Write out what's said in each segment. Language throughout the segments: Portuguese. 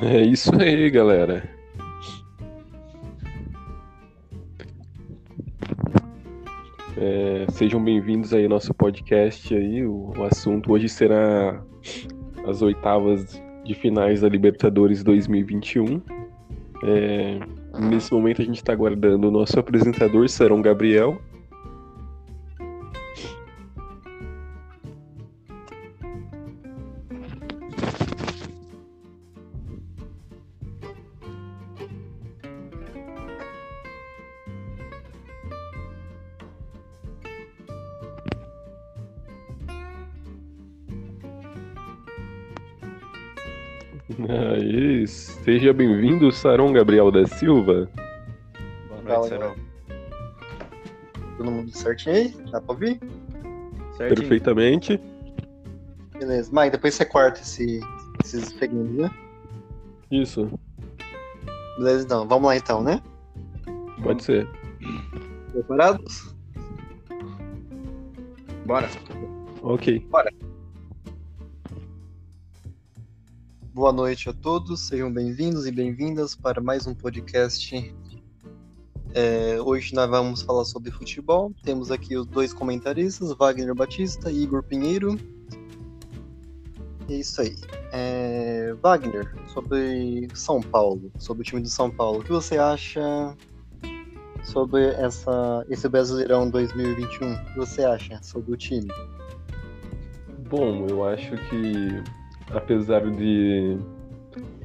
É isso aí, galera. É, sejam bem-vindos aí ao nosso podcast aí. O, o, assunto hoje será as oitavas de finais da Libertadores 2021. É, nesse momento a gente está aguardando o nosso apresentador, Sarão Gabriel. Seja bem-vindo, Saron Gabriel da Silva. Boa noite, Saron. Todo mundo certinho aí? Dá pra ouvir? Certinho. Perfeitamente. Beleza. Mike, depois você corta esse, esses segundos, né? Isso. Beleza, então. Vamos lá então, né? Pode ser. Preparados? Bora. Ok. Bora. Boa noite a todos, sejam bem-vindos e bem-vindas para mais um podcast. É, hoje nós vamos falar sobre futebol. Temos aqui os dois comentaristas, Wagner Batista e Igor Pinheiro. É isso aí. É, Wagner, sobre São Paulo, sobre o time do São Paulo, o que você acha sobre essa, esse Brasileirão 2021? O que você acha sobre o time? Bom, eu acho que apesar de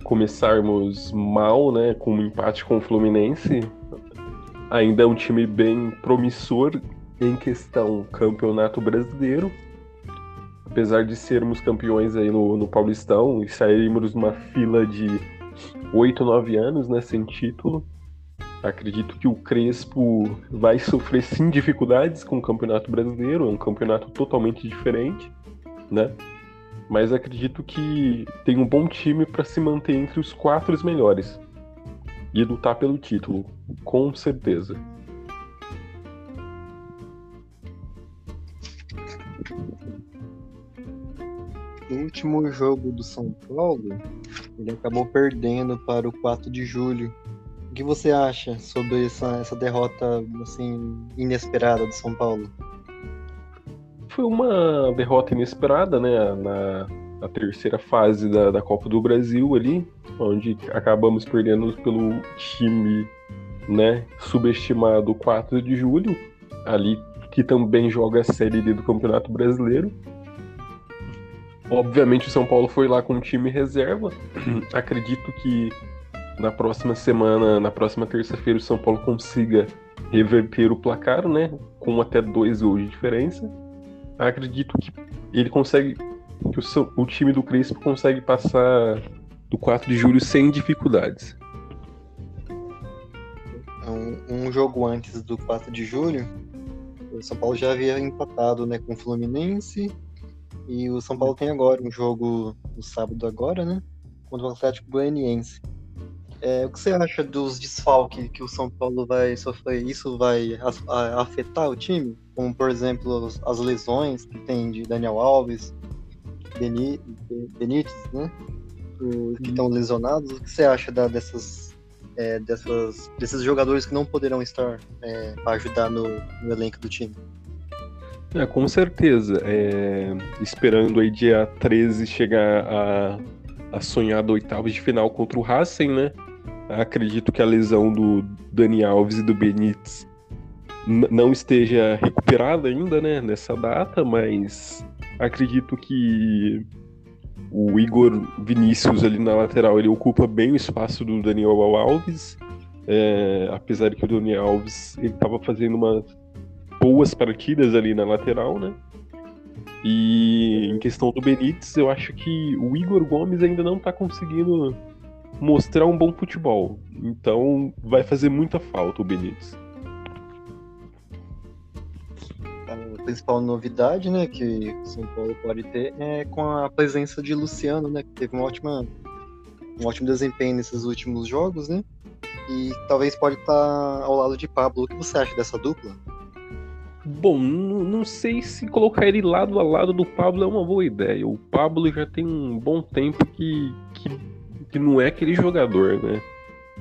começarmos mal, né, com um empate com o Fluminense, ainda é um time bem promissor em questão campeonato brasileiro. Apesar de sermos campeões aí no, no Paulistão e sairmos numa fila de 8, 9 anos, né, sem título, acredito que o Crespo vai sofrer sim dificuldades com o Campeonato Brasileiro, é um campeonato totalmente diferente, né? Mas acredito que tem um bom time para se manter entre os quatro melhores e lutar pelo título, com certeza. No último jogo do São Paulo, ele acabou perdendo para o 4 de julho. O que você acha sobre essa, essa derrota assim inesperada do São Paulo? Foi uma derrota inesperada, né? Na, na terceira fase da, da Copa do Brasil ali, onde acabamos perdendo pelo time, né? Subestimado 4 de julho, ali que também joga a Série D do Campeonato Brasileiro. Obviamente o São Paulo foi lá com um time reserva. Acredito que na próxima semana, na próxima terça-feira, o São Paulo consiga reverter o placar, né? Com até dois gols de diferença acredito que ele consegue. que o, o time do Crespo consegue passar do 4 de julho sem dificuldades. Um, um, jogo antes do 4 de julho, o São Paulo já havia empatado né, com o Fluminense. E o São Paulo tem agora um jogo no sábado agora, né? Contra o Atlético Goianiense. É, o que você acha dos desfalques que o São Paulo vai sofrer? Isso vai afetar o time? Como, por exemplo, as lesões que tem de Daniel Alves, Benítez, né? que estão lesionados. O que você acha da, dessas, é, dessas, desses jogadores que não poderão estar é, para ajudar no, no, elenco do time? É, com certeza. É, esperando aí dia 13 chegar a, a sonhada oitavas de final contra o Racing, né? Acredito que a lesão do Dani Alves e do Benítez não esteja recuperada ainda, né, nessa data, mas acredito que o Igor Vinícius ali na lateral ele ocupa bem o espaço do Daniel Alves, é, apesar de que o Daniel Alves ele estava fazendo umas boas partidas ali na lateral, né? E em questão do Benítez, eu acho que o Igor Gomes ainda não está conseguindo mostrar um bom futebol. Então vai fazer muita falta o Benítez. Principal novidade, né, que São Paulo pode ter é com a presença de Luciano, né, que teve uma ótima, um ótimo desempenho nesses últimos jogos, né, e talvez pode estar ao lado de Pablo. O que você acha dessa dupla? Bom, não sei se colocar ele lado a lado do Pablo é uma boa ideia. O Pablo já tem um bom tempo que, que que não é aquele jogador, né?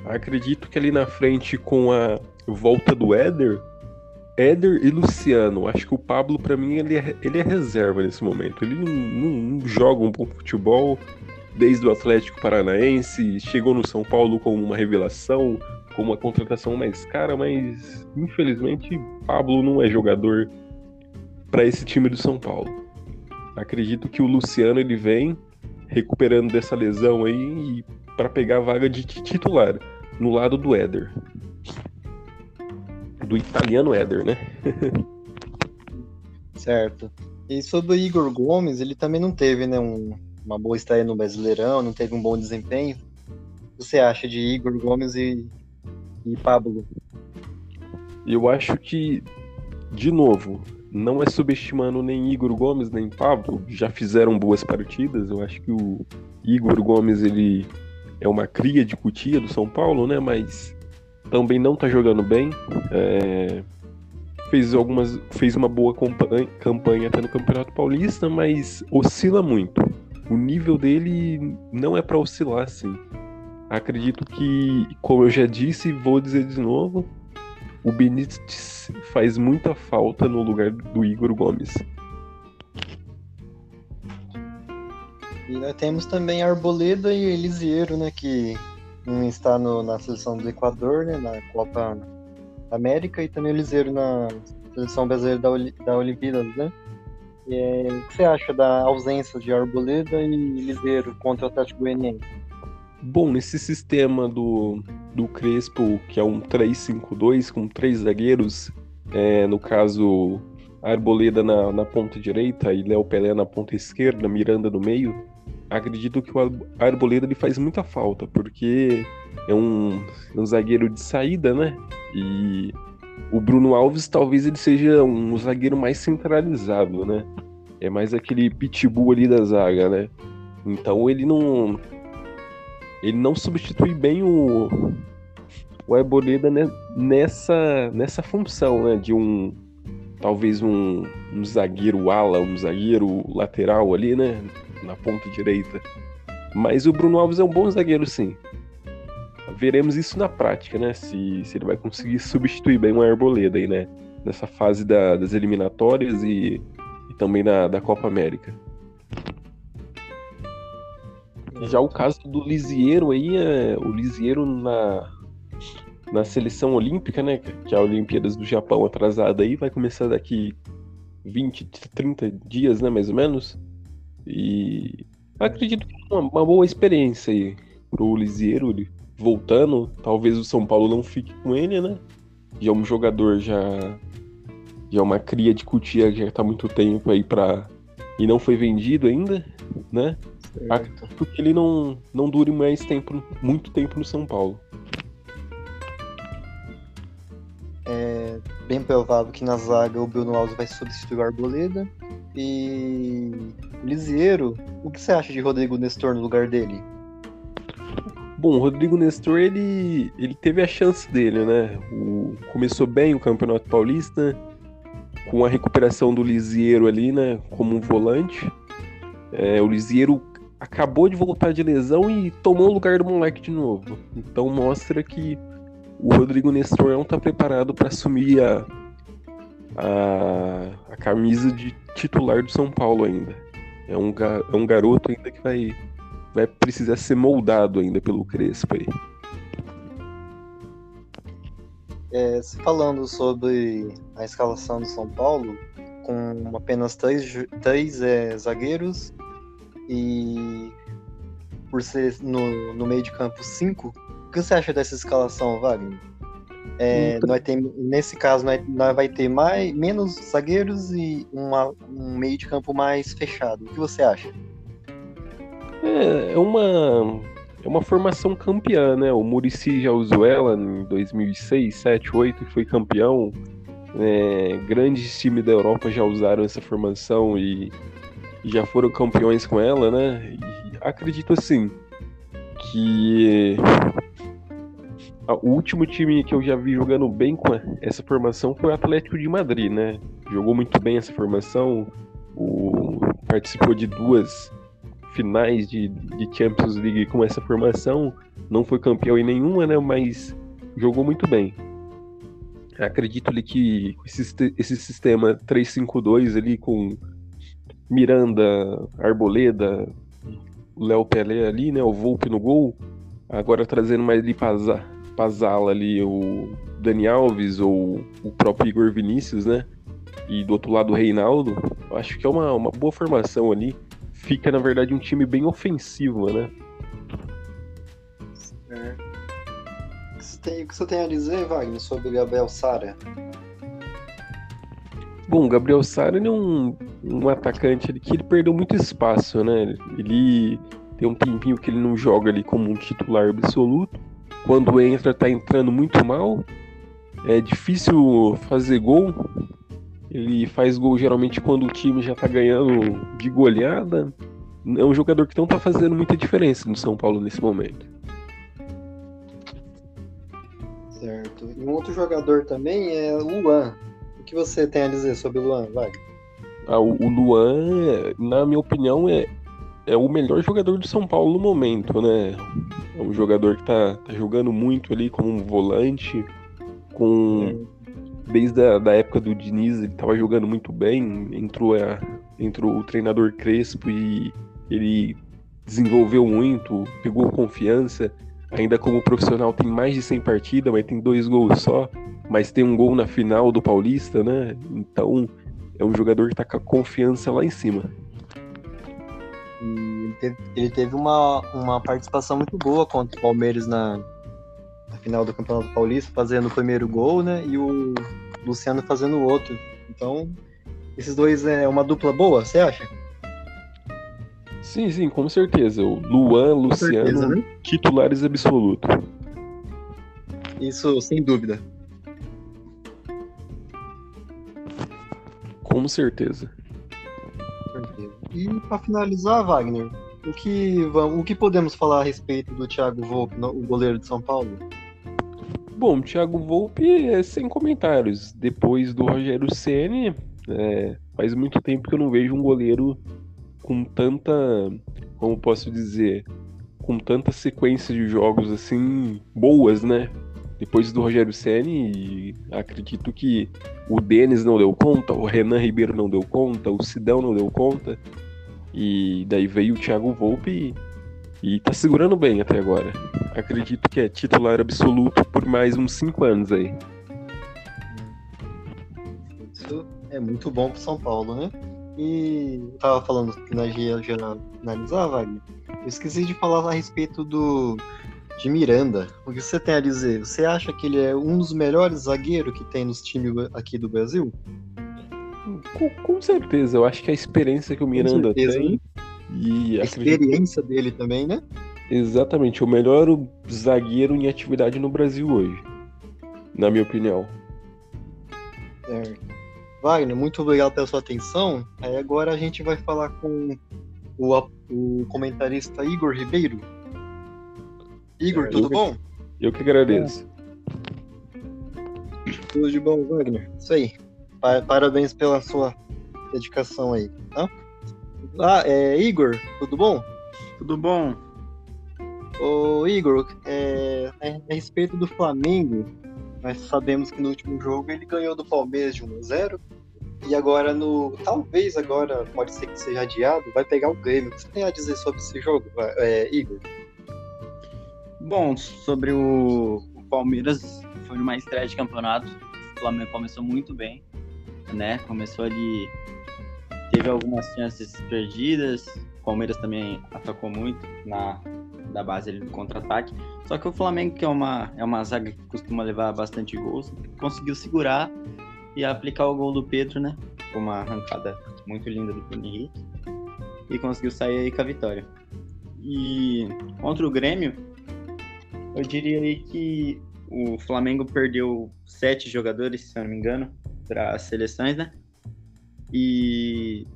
Acredito que ali na frente com a volta do Éder, Éder e Luciano. Acho que o Pablo, para mim, ele é, ele é reserva nesse momento. Ele não, não, joga um bom futebol desde o Atlético Paranaense, chegou no São Paulo como uma revelação, como uma contratação mais cara, mas infelizmente Pablo não é jogador para esse time do São Paulo. Acredito que o Luciano ele vem recuperando dessa lesão aí para pegar a vaga de titular no lado do Éder do italiano Éder, né? certo. E sobre o Igor Gomes, ele também não teve né, um, uma boa estreia no Brasileirão, não teve um bom desempenho. O que você acha de Igor Gomes e, e Pablo? Eu acho que, de novo, não é subestimando nem Igor Gomes nem Pablo, já fizeram boas partidas. Eu acho que o Igor Gomes ele é uma cria de cutia do São Paulo, né? Mas também não tá jogando bem. É, fez algumas fez uma boa campanha até no Campeonato Paulista, mas oscila muito. O nível dele não é para oscilar assim. Acredito que, como eu já disse, vou dizer de novo, o Benítez faz muita falta no lugar do Igor Gomes. E nós temos também Arboleda e Elisiero, né, que está no, na seleção do Equador, né, na Copa América, e também o Liseiro na seleção brasileira da, da Olimpíadas, né? É, o que você acha da ausência de Arboleda e Liseiro contra o Atlético Goianiense? Bom, nesse sistema do, do Crespo, que é um 3-5-2 com três zagueiros, é, no caso Arboleda na, na ponta direita e Léo Pelé na ponta esquerda, Miranda no meio, acredito que o Arboleda ele faz muita falta, porque é um, um zagueiro de saída, né? E o Bruno Alves talvez ele seja um zagueiro mais centralizado, né? É mais aquele pitbull ali da zaga, né? Então ele não ele não substitui bem o o Arboleda nessa nessa função, né, de um talvez um, um zagueiro ala, um zagueiro lateral ali, né? Na ponta direita. Mas o Bruno Alves é um bom zagueiro, sim. Veremos isso na prática, né? Se, se ele vai conseguir substituir bem o Arboleda aí, né? Nessa fase da, das eliminatórias e, e também na, da Copa América. Já o caso do Lisieiro aí, é, o Lisieiro na, na seleção olímpica, né? Que é a Olimpíadas do Japão atrasada aí, vai começar daqui 20, 30 dias, né? Mais ou menos. E acredito que é uma, uma boa experiência aí pro Lisieiro, ele voltando. Talvez o São Paulo não fique com ele, né? Já é um jogador já. Já é uma cria de cutia que já tá muito tempo aí pra. E não foi vendido ainda, né? Acredito que ele não, não dure mais tempo, muito tempo no São Paulo. É bem provável que na zaga o Bruno Alves vai substituir o Arboleda. E Lisieiro, o que você acha de Rodrigo Nestor no lugar dele? Bom, o Rodrigo Nestor, ele, ele teve a chance dele, né? O, começou bem o Campeonato Paulista, com a recuperação do Lisieiro ali, né? Como um volante. É, o Lisieiro acabou de voltar de lesão e tomou o lugar do moleque de novo. Então mostra que o Rodrigo Nestor não está preparado para assumir a, a, a camisa de titular do São Paulo ainda. É um, é um garoto ainda que vai, vai precisar ser moldado ainda pelo Crespo aí. É, falando sobre a escalação do São Paulo, com apenas três, três é, zagueiros e por ser no, no meio de campo cinco, o que você acha dessa escalação, Wagner? É, nós tem, nesse caso, nós, nós vai ter mais, menos zagueiros e uma, um meio de campo mais fechado. O que você acha? É, é uma, é uma formação campeã, né? O Murici já usou ela em 2006, 7, 8 e foi campeão. É, grandes times da Europa já usaram essa formação e, e já foram campeões com ela, né? E acredito assim que o último time que eu já vi jogando bem com essa formação foi o Atlético de Madrid, né? Jogou muito bem essa formação, o, participou de duas finais de, de Champions League com essa formação. Não foi campeão em nenhuma, né? Mas jogou muito bem. Acredito ali que esse, esse sistema 3-5-2 ali com Miranda, Arboleda, Léo Pelé ali, né? O Volpe no gol. Agora trazendo mais ali pra Zala ali o Dani Alves ou o próprio Igor Vinícius, né? E do outro lado o Reinaldo. Acho que é uma, uma boa formação ali. Fica, na verdade, um time bem ofensivo, né? É. O que você tem a dizer, Wagner, sobre Gabriel Sara? Bom, Gabriel Sara é um, um atacante ali que ele perdeu muito espaço, né? Ele tem um tempinho que ele não joga ali como um titular absoluto. Quando entra, tá entrando muito mal. É difícil fazer gol. Ele faz gol geralmente quando o time já tá ganhando de goleada. É um jogador que não tá fazendo muita diferença no São Paulo nesse momento. Certo. E um outro jogador também é o Luan que você tem a dizer sobre o Luan, Wagner? Ah, o, o Luan, na minha opinião, é, é o melhor jogador do São Paulo no momento, né? É um jogador que tá, tá jogando muito ali como um volante, com... Desde a da época do Diniz, ele tava jogando muito bem, entrou, a, entrou o treinador Crespo e ele desenvolveu muito, pegou confiança, ainda como profissional tem mais de 100 partidas, mas tem dois gols só mas tem um gol na final do Paulista, né? Então é um jogador que tá com a confiança lá em cima. Ele teve, ele teve uma, uma participação muito boa contra o Palmeiras na, na, final do Campeonato Paulista, fazendo o primeiro gol, né? E o Luciano fazendo o outro. Então, esses dois é uma dupla boa, você acha? Sim, sim, com certeza. O Luan, com Luciano, certeza, né? titulares absolutos. Isso, sem dúvida. Com certeza. E para finalizar, Wagner, o que, o que podemos falar a respeito do Thiago Volpe, o goleiro de São Paulo? Bom, Thiago Volpe é sem comentários. Depois do Rogério Ceni, é, faz muito tempo que eu não vejo um goleiro com tanta, como posso dizer, com tanta sequência de jogos assim boas, né? depois do Rogério Ceni, acredito que o Denis não deu conta, o Renan Ribeiro não deu conta, o Sidão não deu conta. E daí veio o Thiago Volpe e, e tá segurando bem até agora. Acredito que é titular absoluto por mais uns 5 anos aí. Isso é muito bom pro São Paulo, né? E eu tava falando que na geral finalizar, Wagner. Eu esqueci de falar a respeito do de Miranda. O que você tem a dizer? Você acha que ele é um dos melhores zagueiros que tem nos times aqui do Brasil? Com, com certeza, eu acho que a experiência que o Miranda certeza, tem. Né? E a experiência acredito... dele também, né? Exatamente, o melhor zagueiro em atividade no Brasil hoje, na minha opinião. Certo. Wagner, muito obrigado pela sua atenção. Aí agora a gente vai falar com o, o comentarista Igor Ribeiro. Igor, é, tudo eu bom? Que, eu que agradeço. Tudo de bom, Wagner. Isso aí. Parabéns pela sua dedicação aí, tá? Ah, é, Igor, tudo bom? Tudo bom. Ô, Igor, é, a respeito do Flamengo, nós sabemos que no último jogo ele ganhou do Palmeiras de 1 a 0 e agora no. Talvez agora, pode ser que seja adiado, vai pegar o Grêmio. O que você tem a dizer sobre esse jogo, é, Igor? Bom, sobre o, o Palmeiras, foi numa estreia de campeonato. O Flamengo começou muito bem, né? Começou ali. Teve algumas chances perdidas. O Palmeiras também atacou muito na da base ali do contra-ataque. Só que o Flamengo, que é uma, é uma zaga que costuma levar bastante gols, conseguiu segurar e aplicar o gol do Pedro, né? Com uma arrancada muito linda do Bruno Henrique. E conseguiu sair aí com a vitória. E contra o Grêmio, eu diria aí que o Flamengo perdeu sete jogadores, se eu não me engano, para as seleções, né? E,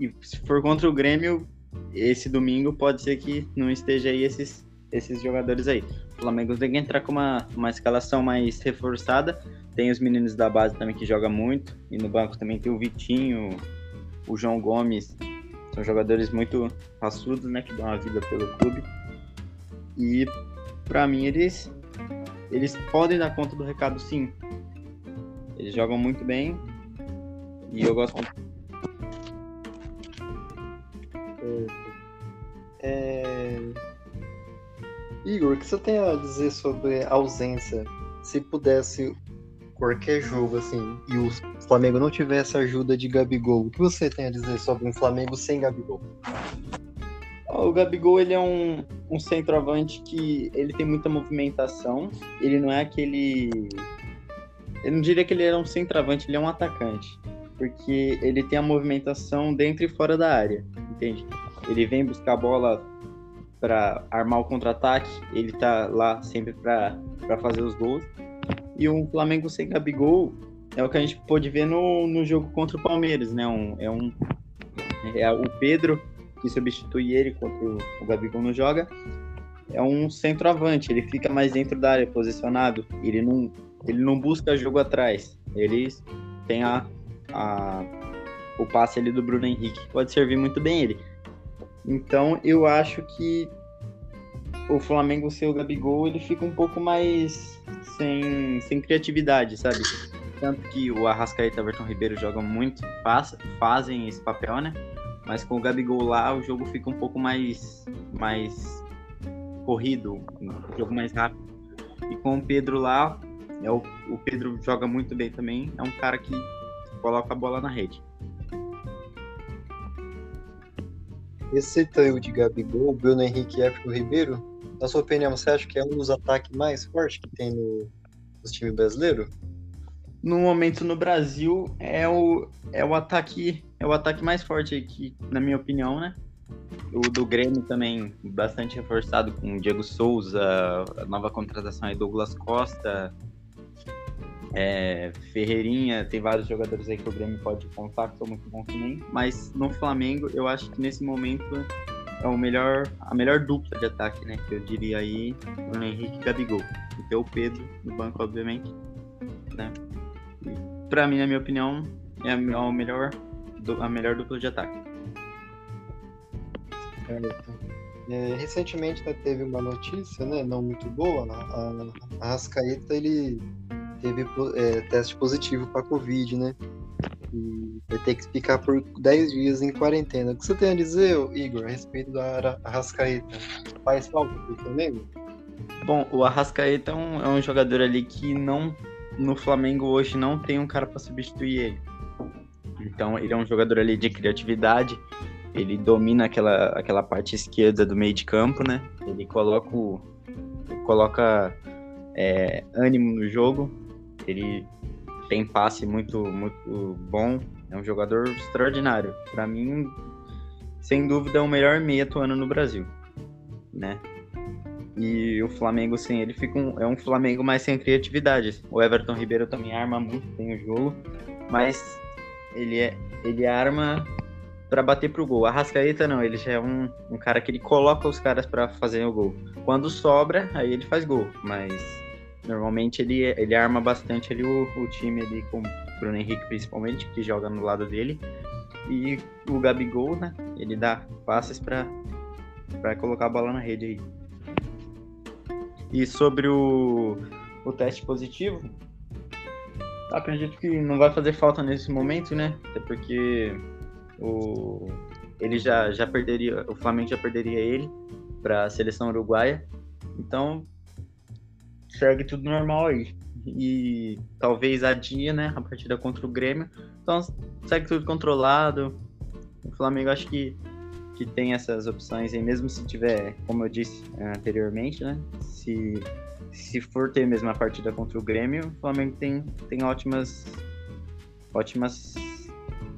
e se for contra o Grêmio, esse domingo pode ser que não esteja aí esses, esses jogadores aí. O Flamengo tem que entrar com uma, uma escalação mais reforçada. Tem os meninos da base também que jogam muito. E no banco também tem o Vitinho, o João Gomes São jogadores muito raçudos, né? Que dão a vida pelo clube. E para mim eles eles podem dar conta do recado sim. Eles jogam muito bem e eu gosto muito. É... Igor, o que você tem a dizer sobre a ausência? Se pudesse qualquer jogo assim e o Flamengo não tivesse ajuda de Gabigol, o que você tem a dizer sobre um Flamengo sem Gabigol? O Gabigol ele é um, um centroavante que ele tem muita movimentação. Ele não é aquele. Eu não diria que ele é um centroavante, ele é um atacante. Porque ele tem a movimentação dentro e fora da área, entende? Ele vem buscar a bola para armar o contra-ataque, ele tá lá sempre para fazer os gols. E um Flamengo sem Gabigol é o que a gente pôde ver no, no jogo contra o Palmeiras, né? Um, é um é o Pedro que substitui ele quando o Gabigol não joga. É um centroavante, ele fica mais dentro da área, posicionado. Ele não, ele não busca jogo atrás. Ele tem a, a, o passe ali do Bruno Henrique, que pode servir muito bem ele. Então eu acho que o Flamengo sem o Gabigol, ele fica um pouco mais sem, sem criatividade, sabe? Tanto que o Arrascaeta e o Everton Ribeiro jogam muito, faz, fazem esse papel, né? Mas com o Gabigol lá, o jogo fica um pouco mais, mais corrido, um jogo mais rápido. E com o Pedro lá, é o, o Pedro joga muito bem também. É um cara que coloca a bola na rede. Esse trio de Gabigol, Bruno Henrique e Everton Ribeiro, na sua opinião, você acha que é um dos ataques mais fortes que tem no, no time brasileiro? No momento no Brasil é o, é o ataque é o ataque mais forte aqui, na minha opinião, né? O do Grêmio também bastante reforçado com o Diego Souza, a nova contratação é Douglas Costa, é, Ferreirinha, tem vários jogadores aí que o Grêmio pode contar que são muito bons também. Mas no Flamengo, eu acho que nesse momento é o melhor, a melhor dupla de ataque, né? Que eu diria aí, Bruno Henrique e Gabigol. E ter o Pedro no banco, obviamente. Né? Pra mim, na minha opinião, é a melhor a melhor dupla de ataque. É, recentemente né, teve uma notícia, né, não muito boa, a, a Rascaeta ele teve é, teste positivo para Covid, né? E vai ter que ficar por 10 dias em quarentena. O que você tem a dizer, Igor, a respeito da Arrascaeta? Faz falta pro Flamengo? Bom, o Arrascaeta é um, é um jogador ali que não no Flamengo hoje não tem um cara para substituir ele. Então ele é um jogador ali de criatividade, ele domina aquela, aquela parte esquerda do meio de campo, né? Ele coloca, coloca é, ânimo no jogo, ele tem passe muito, muito bom, é um jogador extraordinário. Para mim, sem dúvida, é o melhor meia atuando no Brasil, né? E o Flamengo sem ele fica um, é um Flamengo mais sem criatividade. O Everton Ribeiro também arma muito bem o jogo, mas ele é ele arma para bater pro gol. A Rascaeta não, ele já é um, um cara que ele coloca os caras para fazer o gol. Quando sobra, aí ele faz gol, mas normalmente ele, ele arma bastante ali o, o time ali com o Bruno Henrique principalmente, que joga no lado dele. E o Gabigol, né? Ele dá passes para para colocar a bola na rede aí. E sobre o, o teste positivo, acredito que não vai fazer falta nesse momento, né? Até porque o ele já já perderia, o Flamengo já perderia ele para a seleção uruguaia. Então segue tudo normal aí. E talvez a dia, né, a partida contra o Grêmio. Então segue tudo controlado. O Flamengo acho que que tem essas opções aí, mesmo se tiver, como eu disse anteriormente, né? Se se for ter mesmo a partida contra o Grêmio, o Flamengo tem, tem ótimas, ótimas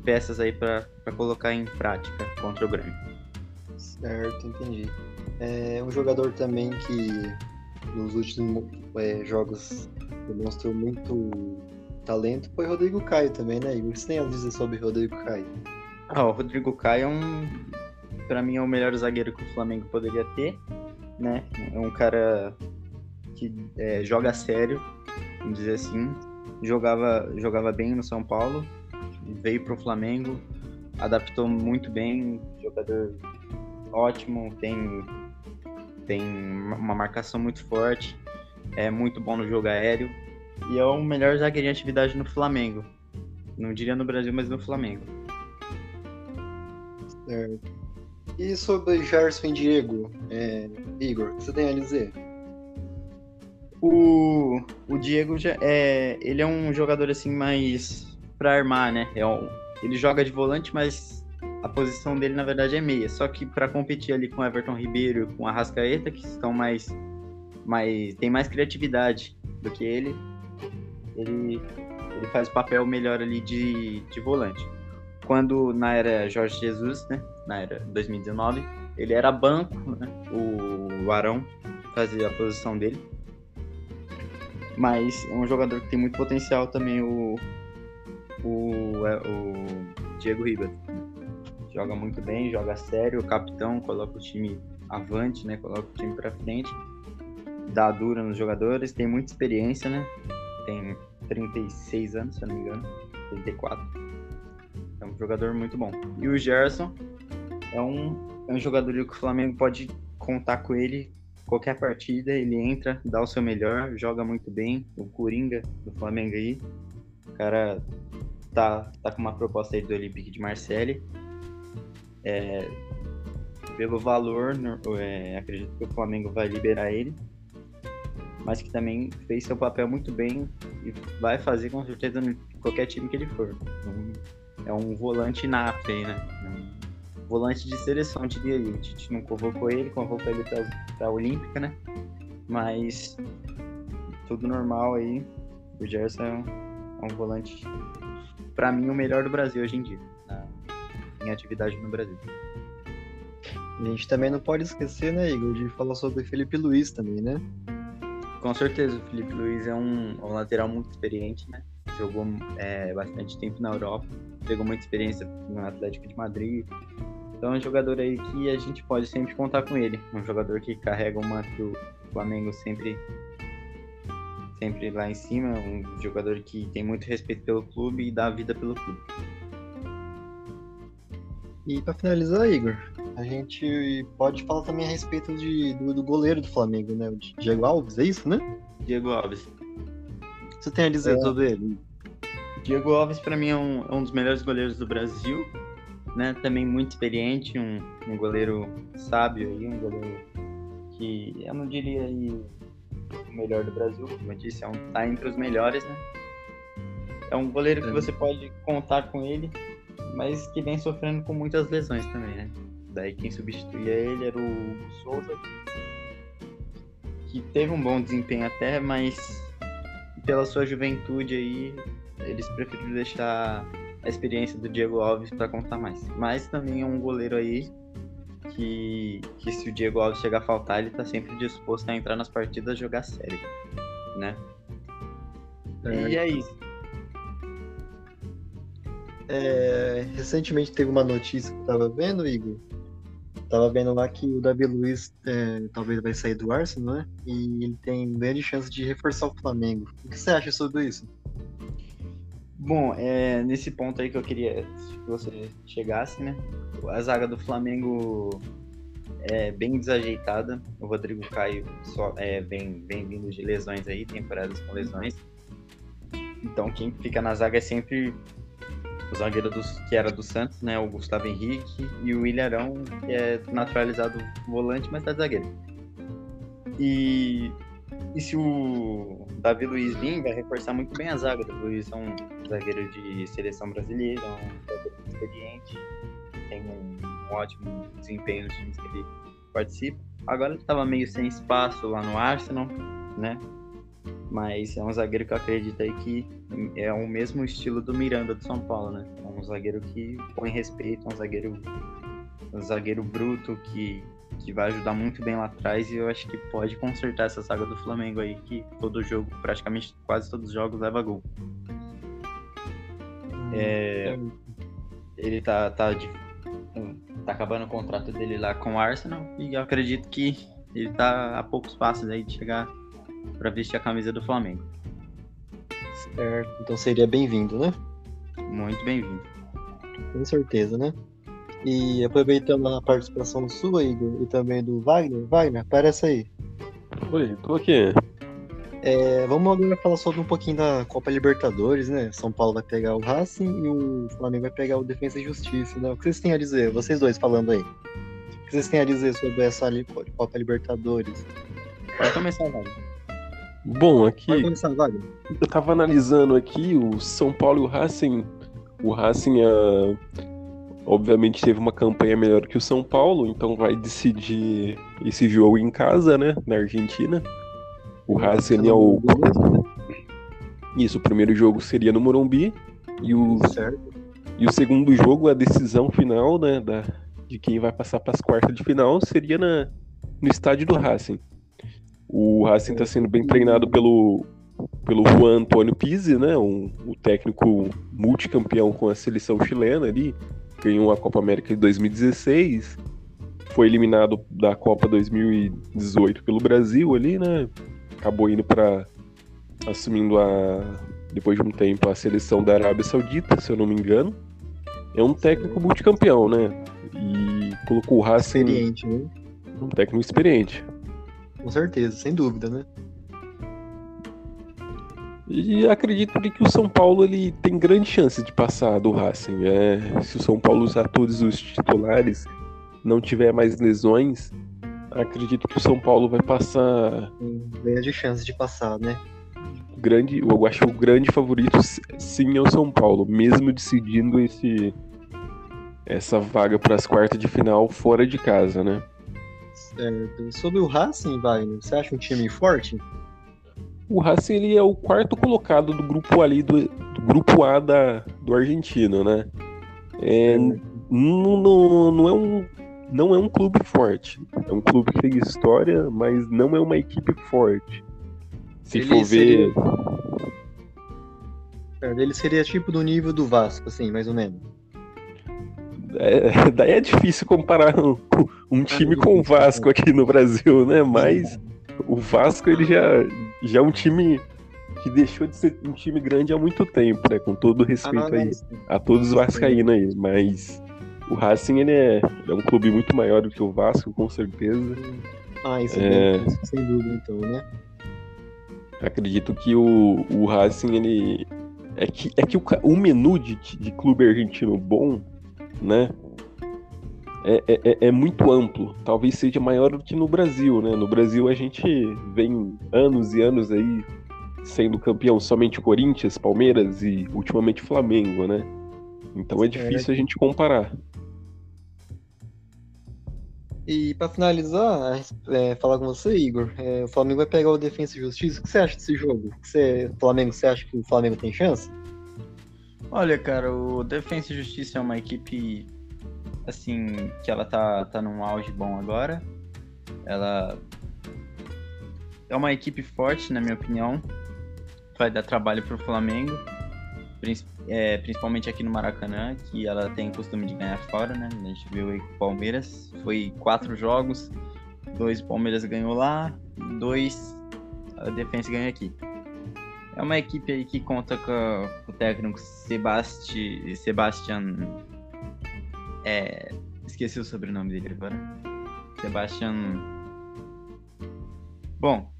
peças aí para colocar em prática contra o Grêmio. Certo, entendi. É um jogador também que nos últimos é, jogos demonstrou muito talento foi Rodrigo Caio também, né, Igor? Você tem a dizer sobre Rodrigo Caio? Ah, o Rodrigo Caio é um. Pra mim é o melhor zagueiro que o Flamengo poderia ter, né? É um cara que é, joga sério, vamos dizer assim. Jogava, jogava bem no São Paulo, veio para o Flamengo, adaptou muito bem, jogador ótimo, tem, tem uma marcação muito forte, é muito bom no jogo aéreo e é o melhor zagueiro em atividade no Flamengo. Não diria no Brasil, mas no Flamengo. Certo. E sobre Gerson e Diego, é, Igor, o que você tem a dizer? O, o Diego já é, ele é um jogador assim mais para armar, né? É um, ele joga de volante, mas a posição dele na verdade é meia. Só que para competir ali com Everton Ribeiro, com a Rascaeta, que estão mais, mais tem mais criatividade do que ele, ele ele faz o papel melhor ali de, de volante. Quando na era Jorge Jesus, né? Na era 2019, ele era banco, né? O Arão fazia a posição dele mas é um jogador que tem muito potencial também, o, o, é, o Diego Ribas. Joga muito bem, joga sério, o capitão coloca o time avante, né? Coloca o time para frente, dá dura nos jogadores, tem muita experiência, né? Tem 36 anos, se eu não me engano, 34. É um jogador muito bom. E o Gerson é um, é um jogador que o Flamengo pode contar com ele qualquer partida ele entra, dá o seu melhor, joga muito bem. O Coringa do Flamengo aí, o cara tá, tá com uma proposta aí do Olympique de Marseille. É, pelo valor, é, acredito que o Flamengo vai liberar ele, mas que também fez seu papel muito bem e vai fazer com certeza em qualquer time que ele for. é um volante nato aí, né? volante de seleção, diria eu. A gente não convocou ele, convocou ele para a Olímpica, né? Mas tudo normal aí. O Gerson é um, é um volante, para mim, o melhor do Brasil hoje em dia, em atividade no Brasil. A gente também não pode esquecer, né, Igor, de falar sobre o Felipe Luiz também, né? Com certeza, o Felipe Luiz é um, um lateral muito experiente, né? Jogou é, bastante tempo na Europa, pegou muita experiência no Atlético de Madrid, então é um jogador aí que a gente pode sempre contar com ele. Um jogador que carrega o manto do Flamengo sempre, sempre lá em cima. Um jogador que tem muito respeito pelo clube e dá vida pelo clube. E para finalizar, Igor, a gente pode falar também a respeito de, do, do, goleiro do Flamengo, né? O Diego Alves, é isso, né? Diego Alves. O que você tem a dizer é. sobre ele? Diego Alves, para mim, é um, é um dos melhores goleiros do Brasil né? Também muito experiente, um, um goleiro sábio aí, um goleiro que eu não diria aí o melhor do Brasil, como eu disse, é um, tá entre os melhores, né? É um goleiro que você pode contar com ele, mas que vem sofrendo com muitas lesões também, né? Daí quem substituía ele era o Souza, que teve um bom desempenho até, mas pela sua juventude aí, eles preferiram deixar a experiência do Diego Alves para contar mais. Mas também é um goleiro aí que, que se o Diego Alves chegar a faltar, ele tá sempre disposto a entrar nas partidas e jogar sério, né? É. E é isso. É, recentemente teve uma notícia que eu tava vendo, Igor. Tava vendo lá que o Davi Luiz é, talvez vai sair do Arsenal, né? E ele tem grande chance de reforçar o Flamengo. O que você acha sobre isso? Bom, é nesse ponto aí que eu queria que você chegasse, né? A zaga do Flamengo é bem desajeitada. O Rodrigo Caio só é, vem, vem vindo de lesões aí, temporadas com lesões. Então quem fica na zaga é sempre o zagueiro que era do Santos, né? O Gustavo Henrique e o Ilharão, que é naturalizado volante, mas tá zagueiro. E e se o Davi Luiz vir, vai reforçar muito bem a zaga. O Davi Luiz é um zagueiro de seleção brasileira, um zagueiro experiente, tem um, um ótimo desempenho nos times que ele participa. Agora ele estava meio sem espaço lá no Arsenal, né? Mas é um zagueiro que eu acredito aí que é o mesmo estilo do Miranda do São Paulo, né? É um zagueiro que põe respeito, é um zagueiro, um zagueiro bruto que que vai ajudar muito bem lá atrás e eu acho que pode consertar essa saga do Flamengo aí, que todo jogo, praticamente quase todos os jogos, leva gol. Hum, é, é, ele tá, tá, de, tá acabando o contrato dele lá com o Arsenal e eu acredito que ele tá a poucos passos aí de chegar para vestir a camisa do Flamengo. Certo, então seria bem-vindo, né? Muito bem-vindo. Com certeza, né? E aproveitando a participação sua, Igor, e também do Wagner, Wagner, aparece aí. Oi, tô aqui. É, vamos agora falar sobre um pouquinho da Copa Libertadores, né? São Paulo vai pegar o Racing e o Flamengo vai pegar o Defensa e Justiça, né? O que vocês têm a dizer? Vocês dois falando aí. O que vocês têm a dizer sobre essa Copa Libertadores? Pode começar, Wagner. Bom, aqui. Pode começar, Wagner. Eu tava analisando aqui o São Paulo e o Racing. O Racing, uh, obviamente, teve uma campanha melhor que o São Paulo, então vai decidir esse jogo em casa, né? Na Argentina. O Racing é o. Isso, o primeiro jogo seria no Morumbi. E o, Certo. e o segundo jogo, a decisão final, né? Da, de quem vai passar para as quartas de final, seria na, no estádio do Racing. O Racing está sendo bem treinado pelo, pelo Juan Antônio Pizzi, né? Um, o técnico multicampeão com a seleção chilena ali. Ganhou a Copa América de 2016. Foi eliminado da Copa 2018 pelo Brasil ali, né? Acabou indo para assumindo a depois de um tempo a seleção da Arábia Saudita, se eu não me engano. É um técnico multicampeão, né? E colocou o Racing Experiente, né? um técnico experiente. Com certeza, sem dúvida, né? E acredito que o São Paulo ele tem grande chance de passar do Racing. É, se o São Paulo usar todos os titulares, não tiver mais lesões, acredito que o São Paulo vai passar Tem grande chance de passar, né? grande. Eu acho que o grande favorito sim é o São Paulo, mesmo decidindo esse essa vaga para as quartas de final fora de casa, né? Certo. Sobre o Racing, Wagner, você acha um time forte? O Racing ele é o quarto colocado do grupo ali do, do grupo A da, do argentino, né? É, não, não, não é um não é um clube forte. É um clube que tem história, mas não é uma equipe forte. Se Ele for ver, Certo, Ele seria tipo do nível do Vasco, assim, mais ou menos. É, daí é difícil comparar um, um time com o Vasco aqui no Brasil, né? Mas o Vasco ele já, já é um time que deixou de ser um time grande há muito tempo, né? Com todo respeito aí a todos os vascaínos aí, mas o Racing ele é, é um clube muito maior do que o Vasco, com certeza. Ah, isso É. é... sem dúvida, então, né? Acredito que o, o Racing ele é que é que o, o menu de, de clube argentino bom, né? É, é, é- é muito amplo. Talvez seja maior do que no Brasil, né? No Brasil a gente vem anos e anos aí sendo campeão somente Corinthians, Palmeiras e ultimamente Flamengo, né? Então é difícil a gente comparar. E pra finalizar, é, falar com você, Igor, é, o Flamengo vai pegar o Defensa e Justiça. O que você acha desse jogo? Você, Flamengo, você acha que o Flamengo tem chance? Olha, cara, o Defensa e Justiça é uma equipe assim que ela tá tá num auge bom agora. Ela é uma equipe forte, na minha opinião. Vai dar trabalho pro Flamengo, é, principalmente aqui no Maracanã, que ela tem costume de ganhar fora, né? A gente viu aí com o Palmeiras, foi quatro jogos, dois Palmeiras ganhou lá, dois a Defensa ganhou aqui. É uma equipe aí que conta com o técnico Sebasti... Sebastian. É... Esqueci o sobrenome dele agora. Sebastian. Bom,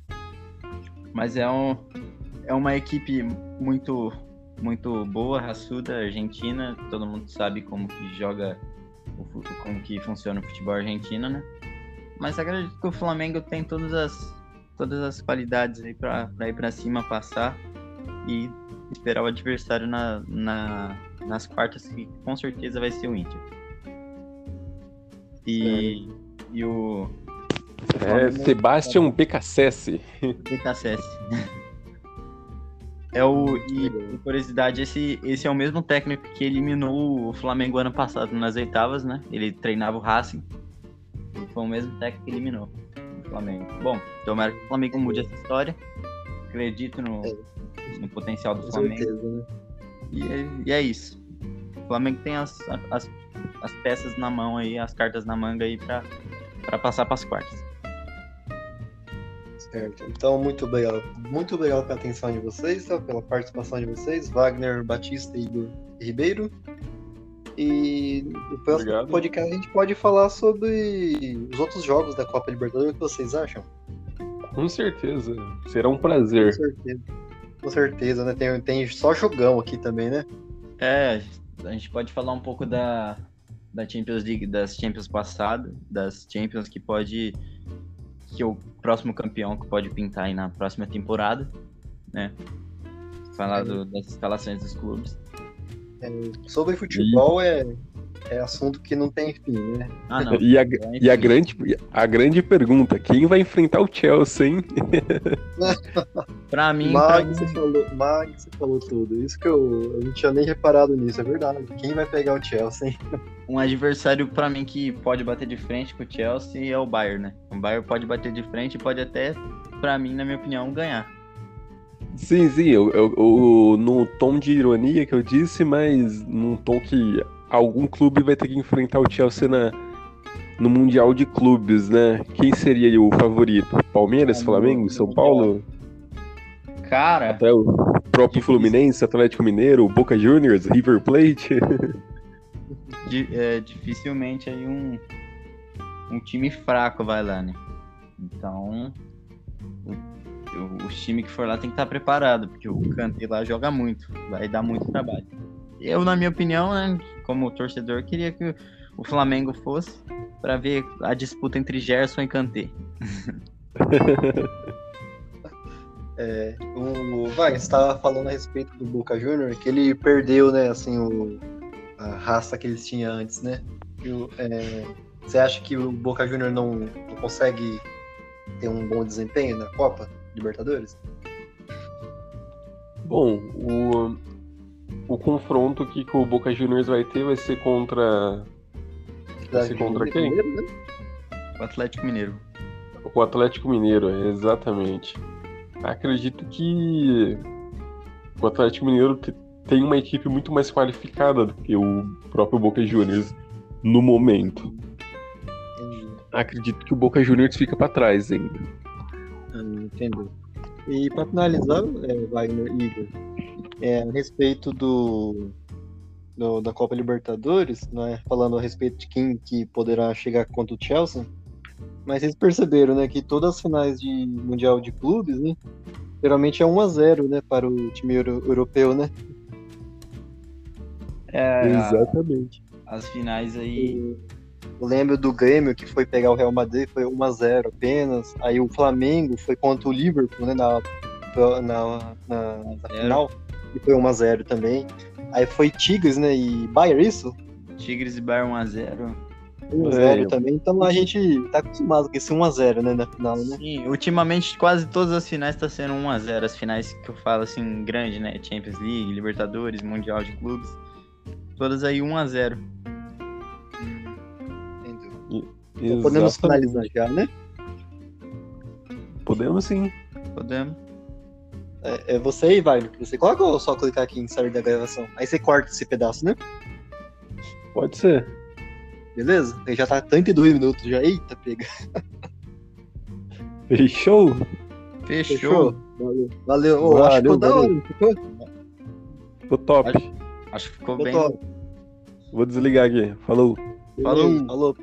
mas é, um, é uma equipe muito muito boa, raçuda, argentina. Todo mundo sabe como que joga, como que funciona o futebol argentino, né? Mas acredito que o Flamengo tem todas as todas as qualidades aí pra ir pra cima, passar e esperar o adversário na, na- nas quartas, que com certeza vai ser o Inter. E, e o É Sebastian BKSS. BKSS. É o. E, por curiosidade, esse, esse é o mesmo técnico que eliminou o Flamengo ano passado nas oitavas, né? Ele treinava o Racing. E foi o mesmo técnico que eliminou Flamengo. Bom, tomara que o Flamengo mude essa história. Acredito no, no potencial do Com Flamengo. certeza, né? E é, e é isso. O Flamengo tem as, as, as peças na mão aí, as cartas na manga aí pra, pra passar pras quartas. Certo. Então, muito obrigado. Muito obrigado pela atenção de vocês, tá? pela participação de vocês, Wagner Batista e Igor Ribeiro. E no próximo Obrigado. podcast a gente pode falar sobre os outros jogos da Copa Libertadores. O que vocês acham? Com certeza. Será um Com prazer. certeza. Com certeza, né? Tem, tem só jogão aqui também, né? É, a gente pode falar um pouco da, da Champions League, das Champions passadas, das Champions que pode. que o próximo campeão que pode pintar aí na próxima temporada, né? Falar do- das escalações dos clubes. Sobre futebol é, é assunto que não tem fim, né? Ah, não. E a, Então, e a, grande, a grande pergunta: quem vai enfrentar o Chelsea, hein? Pra mim, pra Mag, mim, você falou, Mag, você falou tudo. Isso que eu, eu não tinha nem reparado nisso, é verdade. Quem vai pegar o Chelsea, hein? um adversário pra mim que pode bater de frente com o Chelsea é o Bayern, né? O Bayern pode bater de frente e pode até, pra mim, na minha opinião, ganhar. Sim, sim, eu, eu- eu- no tom de ironia que eu disse, mas num tom que algum clube vai ter que enfrentar o Chelsea na, no Mundial de Clubes, né? Quem seria o favorito? Palmeiras, Flamengo, São. Paulo? Cara, Até o próprio. Fluminense, Atlético Mineiro, Boca Juniors, River Plate? é, dificilmente aí um, um time fraco vai lá, né? Então, o, time que for lá tem que estar preparado, porque o Kanté lá joga muito, vai dar muito trabalho. Eu, na minha opinião, né, como torcedor, queria que o Flamengo fosse para ver a disputa entre Gerson e Kanté. É, o você estava falando a respeito do Boca Junior, que ele perdeu, né, assim, o, a raça que eles tinham antes, né? É, você acha que o Boca Junior não, não consegue ter um bom desempenho na Copa Libertadores? Bom, o, o confronto que, que o Boca Juniors vai ter vai ser contra Vai ser contra quem? Né? O Atlético Mineiro. o Atlético Mineiro, exatamente. Acredito que o Atlético Mineiro te- tem uma equipe muito mais qualificada do que o próprio Boca Juniors no momento. Acredito que o Boca Juniors fica pra trás ainda. Ah, entendeu. E para finalizar, é, Wagner e Igor, é, a respeito do, do- da Copa Libertadores, né, falando a respeito de quem que poderá chegar contra o Chelsea, mas vocês perceberam, né, que todas as finais de Mundial de Clubes, né, geralmente é 1 a 0 né, para o time euro- europeu, né? É, Exatamente. as finais aí. Eu lembro do Grêmio que foi pegar o Real Madrid, foi 1 a 0 apenas. Aí o Flamengo foi contra o Liverpool, né, na, na, na, na final, e foi 1 a 0 também. Aí foi Tigres, né, e Bayern, isso? Tigres e Bayern 1x0. 1 a 0 também. Então a gente tá acostumado com esse 1 a 0 né, na final, né? Sim, ultimamente quase todas as finais tá sendo 1x0. As finais que eu falo assim, grande, né? Champions League, Libertadores, Mundial de Clubes. Todas aí 1x0. Então podemos finalizar já, né? Podemos sim. Podemos. É, é você aí, Wagner. Você coloca ou só clicar aqui em sair da gravação? Aí você corta esse pedaço, né? Pode ser. Beleza? Aí já tá 32 minutos já. Eita, pega. Fechou? Fechou. Valeu. Valeu. Ô, acho que ficou Valeu, da valeu. hora, ficou? Ficou top. Acho que ficou Ficou bem. top. Vou desligar aqui. Falou. Falou. Falou.